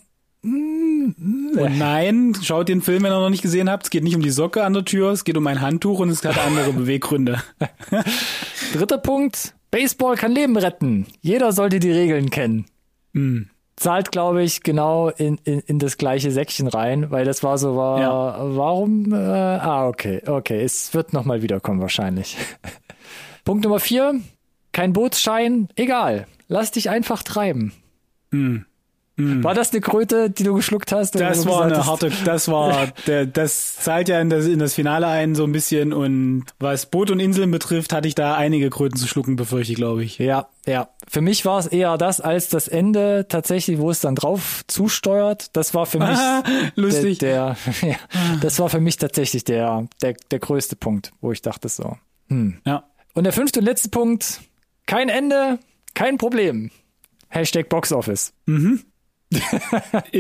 Und nein, schaut den Film, wenn ihr noch nicht gesehen habt. Es geht nicht um die Socke an der Tür, es geht um ein Handtuch und es hat andere Beweggründe. Dritter Punkt, Baseball kann Leben retten. Jeder sollte die Regeln kennen. Hm. Zahlt, glaube ich, genau in, in, in das gleiche Säckchen rein, weil das war so, war, Ja. warum, äh, ah, okay, okay, es wird nochmal wiederkommen wahrscheinlich. Punkt Nummer vier, kein Bootsschein, egal, lass dich einfach treiben. Hm. War das eine Kröte, die du geschluckt hast? Das war eine hast- harte, das war, der, das zahlt ja in das, in das Finale ein so ein bisschen und was Boot und Inseln betrifft, hatte ich da einige Kröten zu schlucken, befürchte ich, glaube ich. Ja, ja. Für mich war es eher das als das Ende tatsächlich, wo es dann drauf zusteuert. Das war für mich Ah, lustig. Der, der, ja, das war für mich tatsächlich der, der, der größte Punkt, wo ich dachte so. Hm. Ja. Und der fünfte und letzte Punkt, kein Ende, kein Problem. Hashtag Boxoffice.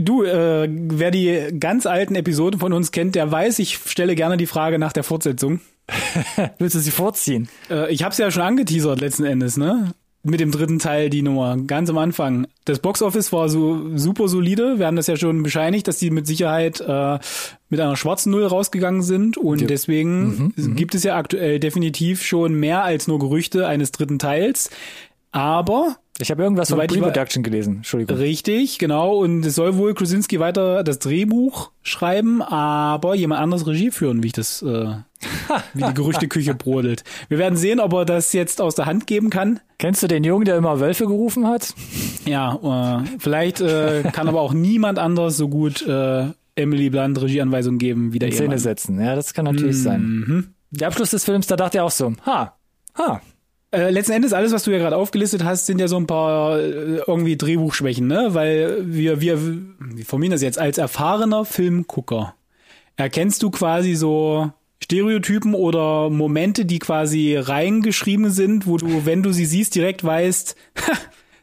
Du, äh, wer die ganz alten Episoden von uns kennt, der weiß, ich stelle gerne die Frage nach der Fortsetzung. Willst du sie vorziehen? Äh, ich habe es ja schon angeteasert letzten Endes, ne? Mit dem dritten Teil die Nummer, ganz am Anfang. Das Boxoffice war so super solide. Wir haben das ja schon bescheinigt, dass die mit Sicherheit äh, mit einer schwarzen Null rausgegangen sind. Und Ja. deswegen gibt es ja aktuell definitiv schon mehr als nur Gerüchte eines dritten Teils. Aber Ich habe irgendwas Soweit von Pre-Production gelesen. Entschuldigung. Richtig, genau. Und es soll wohl Krasinski weiter das Drehbuch schreiben, aber jemand anderes Regie führen, wie ich das, äh, wie die Gerüchteküche brodelt. Wir werden sehen, ob er das jetzt aus der Hand geben kann. Kennst du den Jungen, der immer Wölfe gerufen hat? Ja, äh, vielleicht äh, kann aber auch niemand anders so gut äh, Emily Blunt Regieanweisungen geben wie der Szene setzen. Ja, das kann natürlich sein. Mhm. Der Abschluss des Films, da dachte er auch so, ha, ha. Äh, letzten Endes, alles, was du ja gerade aufgelistet hast, sind ja so ein paar äh, irgendwie Drehbuchschwächen, ne? Weil wir, wir, wie formulieren das jetzt, als erfahrener Filmgucker erkennst du quasi so Stereotypen oder Momente, die quasi reingeschrieben sind, wo du, wenn du sie siehst, direkt weißt,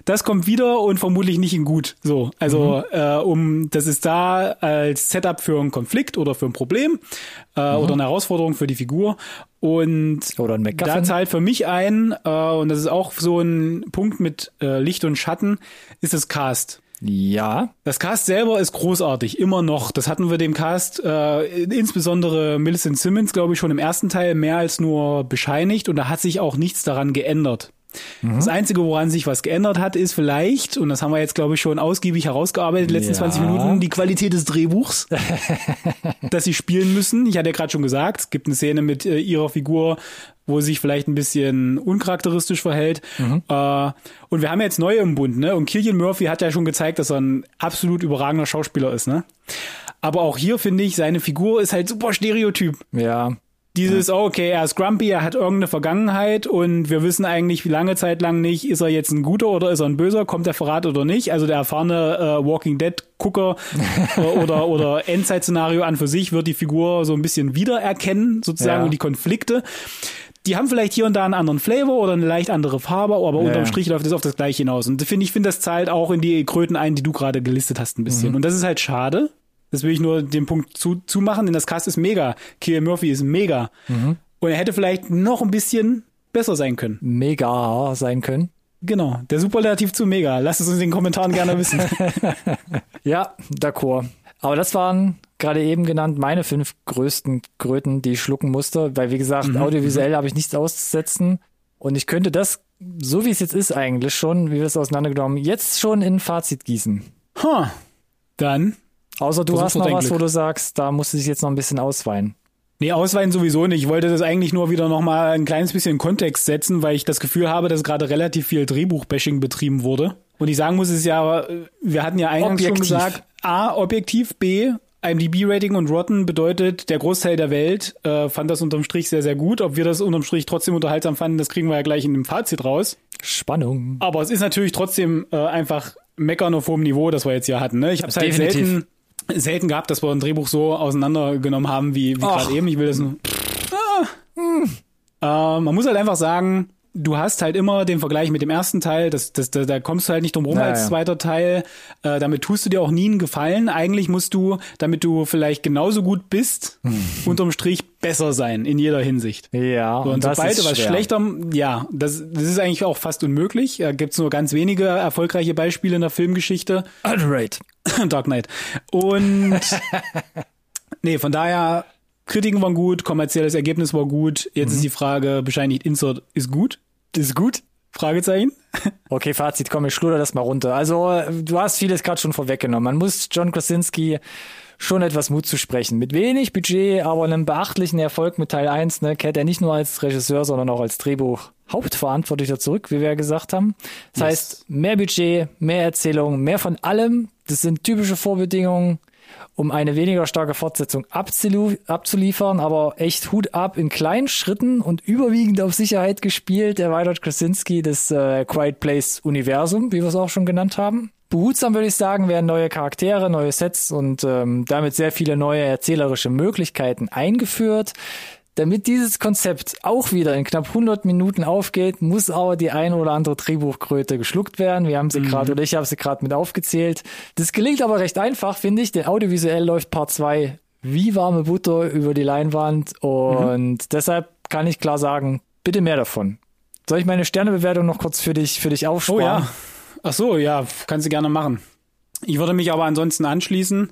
das kommt wieder und vermutlich nicht in gut. So, also äh, um, das ist da als Setup für einen Konflikt oder für ein Problem äh, oder eine Herausforderung für die Figur. Und da zahlt für mich ein, äh, und das ist auch so ein Punkt mit äh, Licht und Schatten, ist das Cast. Ja, Das Cast selber ist großartig, immer noch. Das hatten wir dem Cast, äh, insbesondere Millicent Simmons, glaube ich, schon im ersten Teil mehr als nur bescheinigt und da hat sich auch nichts daran geändert. Das Einzige, woran sich was geändert hat, ist vielleicht, und das haben wir jetzt, glaube ich, schon ausgiebig herausgearbeitet, die letzten Ja. 20 Minuten, die Qualität des Drehbuchs, das sie spielen müssen. Ich hatte ja gerade schon gesagt, es gibt eine Szene mit äh, ihrer Figur, wo sie sich vielleicht ein bisschen uncharakteristisch verhält. Äh, und wir haben jetzt neue im Bund, ne? Und Killian Murphy hat ja schon gezeigt, dass er ein absolut überragender Schauspieler ist, ne? Aber auch hier finde ich, seine Figur ist halt super stereotyp. ja. Dieses, oh, okay, er ist grumpy, er hat irgendeine Vergangenheit und wir wissen eigentlich lange Zeit lang nicht, ist er jetzt ein guter oder ist er ein böser, kommt der Verrat oder nicht. Also der erfahrene äh, Walking Dead Gucker äh, oder, oder Endzeit-Szenario an für sich wird die Figur so ein bisschen wiedererkennen, sozusagen, Ja. und die Konflikte. Die haben vielleicht hier und da einen anderen Flavor oder eine leicht andere Farbe, aber unterm Ja. Strich läuft es auf das Gleiche hinaus. Und finde ich, finde, das zahlt auch in die Kröten ein, die du gerade gelistet hast, ein bisschen. Und das ist halt schade. Das will ich nur den Punkt zu, zumachen, denn das Cast ist mega. Killian Murphy ist mega. Und er hätte vielleicht noch ein bisschen besser sein können. Mega sein können. Genau. Der Superlativ zu mega. Lasst es uns in den Kommentaren gerne wissen. Ja, d'accord. Aber das waren gerade eben genannt meine fünf größten Kröten, die ich schlucken musste, weil wie gesagt, audiovisuell habe ich nichts auszusetzen und ich könnte das, so wie es jetzt ist eigentlich schon, wie wir es auseinandergenommen, jetzt schon in ein Fazit gießen. ha. Dann. Außer du hast noch was, wo Glück. du sagst, da musst du dich jetzt noch ein bisschen ausweinen. Nee, ausweiten sowieso nicht. Ich wollte das eigentlich nur wieder nochmal ein kleines bisschen in Kontext setzen, weil ich das Gefühl habe, dass gerade relativ viel Drehbuch-Bashing betrieben wurde. Und ich sagen muss, es ja, äh, wir hatten ja eingangs schon Objektiv. gesagt, A, objektiv, B, IMDb-Rating und Rotten bedeutet, der Großteil der Welt äh, fand das unterm Strich sehr, sehr gut. Ob wir das unterm Strich trotzdem unterhaltsam fanden, das kriegen wir ja gleich in dem Fazit raus. Spannung. Aber es ist natürlich trotzdem äh, einfach Meckern auf hohem Niveau, das wir jetzt hier hatten. Ne? Ich habe es halt selten, selten gehabt, dass wir ein Drehbuch so auseinandergenommen haben, wie, wie gerade eben. Ich will das nur. Ah. Äh, man muss halt einfach sagen, du hast halt immer den Vergleich mit dem ersten Teil, das, das, da, da kommst du halt nicht drum rum Naja. als zweiter Teil. Äh, damit tust du dir auch nie einen Gefallen. Eigentlich musst du, damit du vielleicht genauso gut bist, unterm Strich besser sein in jeder Hinsicht. Ja, So, und das sobald ist du was schwer. schlechter, ja, das, das ist eigentlich auch fast unmöglich. Da gibt's nur ganz wenige erfolgreiche Beispiele in der Filmgeschichte. Underrated. Dark Knight. Und nee, von daher, Kritiken waren gut, kommerzielles Ergebnis war gut. Jetzt Mhm. ist die Frage, bescheinigt Insert ist gut? Ist gut. Fragezeichen. Okay, Fazit, komm, ich schluder das mal runter. Also, du hast vieles gerade schon vorweggenommen. Man muss John Krasinski schon etwas Mut zu sprechen. Mit wenig Budget, aber einem beachtlichen Erfolg mit Teil 1, ne, kehrt er nicht nur als Regisseur, sondern auch als Drehbuch Hauptverantwortlicher zurück, wie wir ja gesagt haben. Das yes. heißt, mehr Budget, mehr Erzählung, mehr von allem. Das sind typische Vorbedingungen, um eine weniger starke Fortsetzung abzuliefern, aber echt Hut ab in kleinen Schritten und überwiegend auf Sicherheit gespielt, erweitert Krasinski das äh, Quiet Place Universum, wie wir es auch schon genannt haben. Behutsam würde ich sagen, werden neue Charaktere, neue Sets und ähm, damit sehr viele neue erzählerische Möglichkeiten eingeführt. Damit dieses Konzept auch wieder in knapp 100 Minuten aufgeht, muss aber die eine oder andere Drehbuchkröte geschluckt werden. Wir haben sie mhm. gerade, oder ich habe sie gerade mit aufgezählt. Das gelingt aber recht einfach, finde ich, denn audiovisuell läuft Part 2 wie warme Butter über die Leinwand und mhm. deshalb kann ich klar sagen, bitte mehr davon. Soll ich meine Sternebewertung noch kurz für dich, für dich aufsparen? Oh ja. Ach so, ja, kannst du gerne machen. Ich würde mich aber ansonsten anschließen.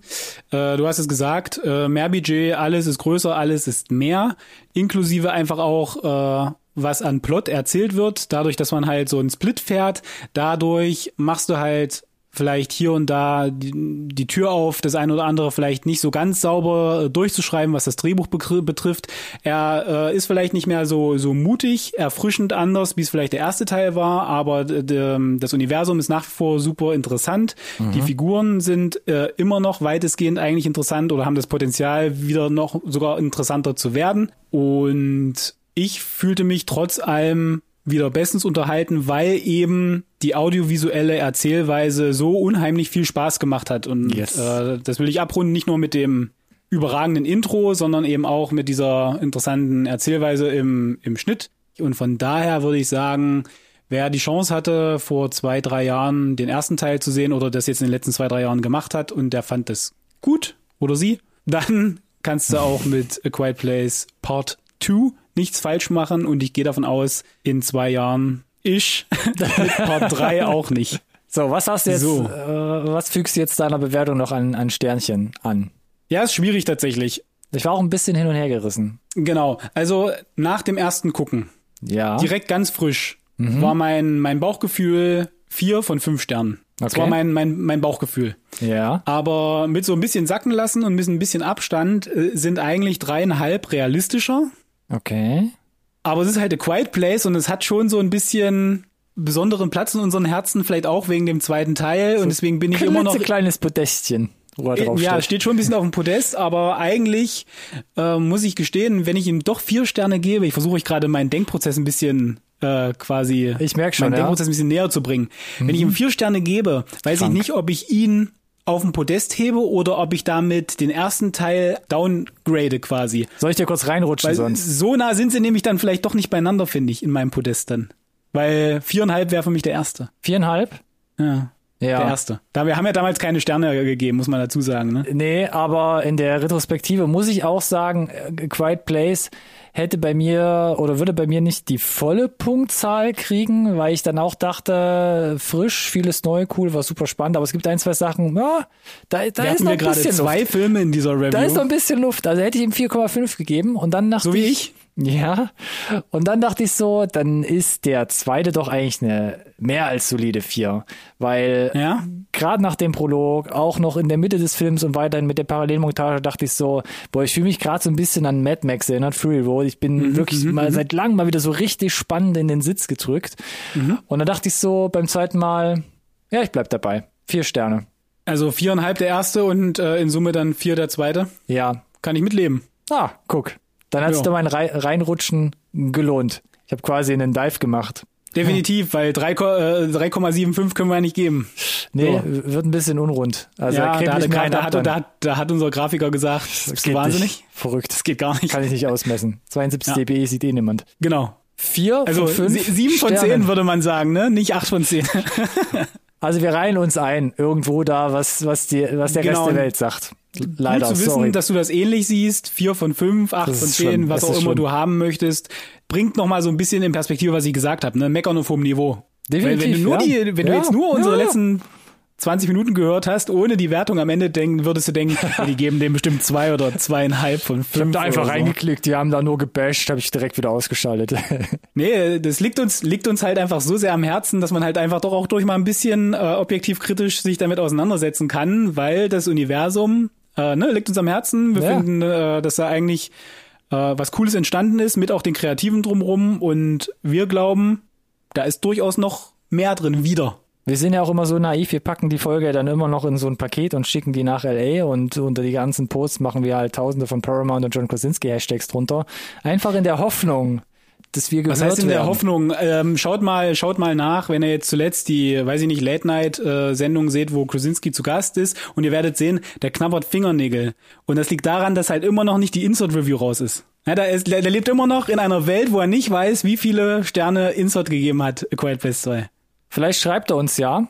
Äh, du hast es gesagt, äh, mehr Budget, alles ist größer, alles ist mehr, inklusive einfach auch äh, was an Plot erzählt wird, dadurch, dass man halt so einen Split fährt, dadurch machst du halt vielleicht hier und da die, die Tür auf, das eine oder andere vielleicht nicht so ganz sauber äh, durchzuschreiben, was das Drehbuch betrifft. Er äh, ist vielleicht nicht mehr so so mutig, erfrischend anders, wie es vielleicht der erste Teil war, aber das Universum ist nach wie vor super interessant. Mhm. Die Figuren sind äh, immer noch weitestgehend eigentlich interessant oder haben das Potenzial, wieder noch sogar interessanter zu werden. Und ich fühlte mich trotz allem wieder bestens unterhalten, weil eben die audiovisuelle Erzählweise so unheimlich viel Spaß gemacht hat. Und yes. äh, das will ich abrunden, nicht nur mit dem überragenden Intro, sondern eben auch mit dieser interessanten Erzählweise im, im Schnitt. Und von daher würde ich sagen, wer die Chance hatte, vor zwei, drei Jahren den ersten Teil zu sehen oder das jetzt in den letzten zwei, drei Jahren gemacht hat und der fand das gut oder sie, dann kannst du auch mit A Quiet Place Part 2 nichts falsch machen und ich gehe davon aus, in zwei Jahren ich mit Part 3 auch nicht. So, was hast du jetzt, so. äh, was fügst du jetzt deiner Bewertung noch an, an Sternchen an? Ja, ist schwierig tatsächlich. Ich war auch ein bisschen hin und her gerissen. Genau. Also nach dem ersten Gucken. Ja. Direkt ganz frisch. Mhm. War mein, mein Bauchgefühl vier von fünf Sternen. Das okay. war mein, mein, mein Bauchgefühl. Ja. Aber mit so ein bisschen sacken lassen und mit ein bisschen Abstand äh, sind eigentlich dreieinhalb realistischer. Okay. Aber es ist halt a quiet place und es hat schon so ein bisschen besonderen Platz in unseren Herzen, vielleicht auch wegen dem zweiten Teil so und deswegen bin ich immer noch ein kleines Podestchen. Wo er drauf ja, steht. steht schon ein bisschen auf dem Podest, aber eigentlich äh, muss ich gestehen, wenn ich ihm doch vier Sterne gebe, ich versuche ich gerade meinen Denkprozess ein bisschen äh, quasi ich merk schon, meinen ja. Denkprozess ein bisschen näher zu bringen. Mhm. Wenn ich ihm mhm. vier Sterne gebe, weiß Krank. ich nicht, ob ich ihn auf dem Podest hebe oder ob ich damit den ersten Teil downgrade quasi. Soll ich dir kurz reinrutschen Weil sonst? So nah sind sie nämlich dann vielleicht doch nicht beieinander, finde ich, in meinem Podest dann. Weil viereinhalb wäre für mich der erste. Viereinhalb? Ja. Ja. Der erste. Da, wir haben ja damals keine Sterne gegeben, muss man dazu sagen. Ne? Nee, aber in der Retrospektive muss ich auch sagen, äh, Quiet Place hätte bei mir oder würde bei mir nicht die volle Punktzahl kriegen, weil ich dann auch dachte, frisch, vieles neu, cool, war super spannend, aber es gibt ein, zwei Sachen, ja, da, da ist noch ein bisschen zwei Luft. Filme in dieser Review. Da ist noch ein bisschen Luft, also hätte ich ihm 4,5 gegeben und dann nach So wie ich? Ja, und dann dachte ich so, dann ist der zweite doch eigentlich eine mehr als solide vier, weil ja? gerade nach dem Prolog, auch noch in der Mitte des Films und weiterhin mit der Parallelmontage dachte ich so, boah, ich fühle mich gerade so ein bisschen an Mad Max erinnert, Fury Road. Ich bin mhm, wirklich mhm, mal mhm. seit langem mal wieder so richtig spannend in den Sitz gedrückt. Mhm. Und dann dachte ich so beim zweiten Mal, ja, ich bleib dabei. Vier Sterne. Also viereinhalb der erste und äh, in Summe dann vier der zweite? Ja. Kann ich mitleben. Ah, guck. Dann hat sich da mein Reinrutschen gelohnt. Ich habe quasi einen Dive gemacht. Definitiv, weil 3,75 äh, können wir ja nicht geben. Nee, so. wird ein bisschen unrund. Also ja, da, hat, da, hat, da, hat, da hat unser Grafiker gesagt, das ist wahnsinnig? Nicht. Verrückt. Das geht gar nicht. Kann ich nicht ausmessen. 72 ja. dB sieht eh niemand. Genau. Vier also von fünf sieben von Sternen. zehn würde man sagen, ne? Nicht acht von zehn. also wir reihen uns ein, irgendwo da, was, was, die, was der genau. Rest der Welt sagt. Leider, Gut zu wissen, sorry. dass du das ähnlich siehst. Vier von fünf, acht von zehn, was auch immer schlimm. du haben möchtest. Bringt noch mal so ein bisschen in Perspektive, was ich gesagt habe. Ne? Meckern auf hohem Niveau. Definitiv, Weil wenn du nur ja. die, wenn ja. du jetzt nur unsere ja. letzten 20 Minuten gehört hast, ohne die Wertung am Ende denken, würdest du denken, die geben dem bestimmt zwei oder zweieinhalb von fünf. Ich hab da einfach so. reingeklickt, die haben da nur gebasht, habe ich direkt wieder ausgeschaltet. Nee, das liegt uns, liegt uns halt einfach so sehr am Herzen, dass man halt einfach doch auch durch mal ein bisschen äh, objektiv kritisch sich damit auseinandersetzen kann, weil das Universum äh, ne, liegt uns am Herzen. Wir Ja. finden, äh, dass da eigentlich äh, was Cooles entstanden ist, mit auch den Kreativen drumrum und wir glauben, da ist durchaus noch mehr drin wieder. Wir sind ja auch immer so naiv, wir packen die Folge dann immer noch in so ein Paket und schicken die nach LA und unter die ganzen Posts machen wir halt tausende von Paramount und John Krasinski Hashtags drunter. Einfach in der Hoffnung, dass wir gehört Was heißt in der werden. Hoffnung? Ähm, schaut mal, schaut mal nach, wenn ihr jetzt zuletzt die, weiß ich nicht, Late Night äh, Sendung seht, wo Krasinski zu Gast ist und ihr werdet sehen, der knabbert Fingernägel. Und das liegt daran, dass halt immer noch nicht die Insert Review raus ist. Ja, der, ist, der, der lebt immer noch in einer Welt, wo er nicht weiß, wie viele Sterne Insert gegeben hat, Quiet Place 2. Vielleicht schreibt er uns ja.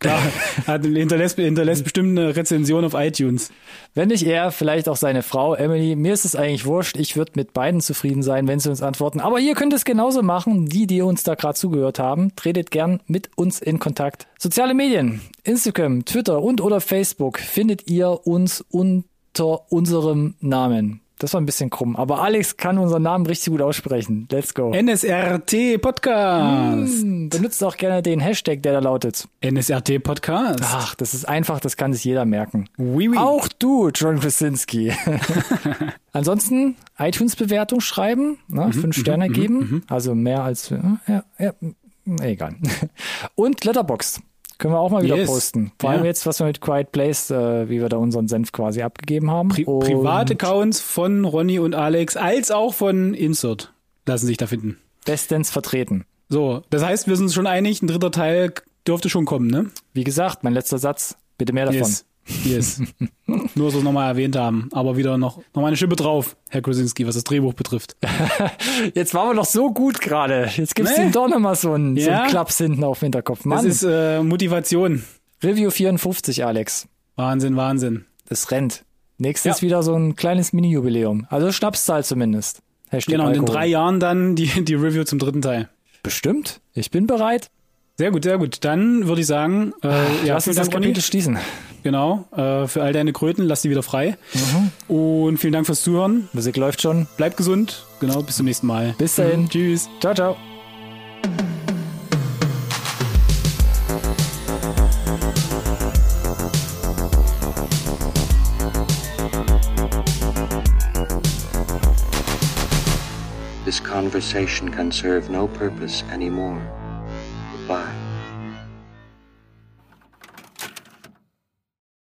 Klar, hat, hinterlässt, hinterlässt bestimmt eine Rezension auf iTunes. Wenn nicht er, vielleicht auch seine Frau Emily. Mir ist es eigentlich wurscht. Ich würde mit beiden zufrieden sein, wenn sie uns antworten. Aber ihr könnt es genauso machen. Die, die uns da gerade zugehört haben, tretet gern mit uns in Kontakt. Soziale Medien, Instagram, Twitter und oder Facebook findet ihr uns unter unserem Namen. Das war ein bisschen krumm, aber Alex kann unseren Namen richtig gut aussprechen. Let's go. NSRT Podcast. Hm, Benutzt auch gerne den Hashtag, der da lautet. NSRT Podcast. Ach, das ist einfach, das kann sich jeder merken. Oui, oui. Auch du, John Krasinski. Ansonsten iTunes-Bewertung schreiben, ne, fünf Sterne geben, also mehr als äh, ja, ja, egal. Und Letterboxd können wir auch mal wieder Yes. posten. Vor allem Ja. jetzt, was wir mit Quiet Place, äh, wie wir da unseren Senf quasi abgegeben haben. Pri Und private Accounts von Ronny und Alex als auch von Insert lassen sich da finden. bestens vertreten. So, das heißt, wir sind uns schon einig, ein dritter Teil dürfte schon kommen, ne? Wie gesagt, mein letzter Satz, bitte mehr davon. Yes. Yes. Nur, es nochmal erwähnt haben. Aber wieder noch, noch mal eine Schippe drauf, Herr Krasinski, was das Drehbuch betrifft. Jetzt waren wir doch so gut gerade. Jetzt gibt's Nee. ihm doch nochmal so einen, so Ja. einen Klaps hinten auf den Hinterkopf. Das Mann, ist äh, Motivation. Review 54, Alex. Wahnsinn, Wahnsinn. Das rennt. Nächstes Ja. wieder so ein kleines Mini-Jubiläum. Also Schnapszahl zumindest. Hashtag Genau, und in drei Jahren dann die, die Review zum dritten Teil. Bestimmt. Ich bin bereit. Sehr gut, sehr gut. Dann würde ich sagen, äh, ja, Lass uns das Ronny. Kapitel schließen. Genau, äh, für all deine Kröten, lass die wieder frei. Mhm. Und vielen Dank fürs Zuhören. Musik läuft schon. Bleibt gesund. Genau, bis zum nächsten Mal. Bis dahin. Tschüss. Ciao, ciao. This conversation can serve no purpose anymore.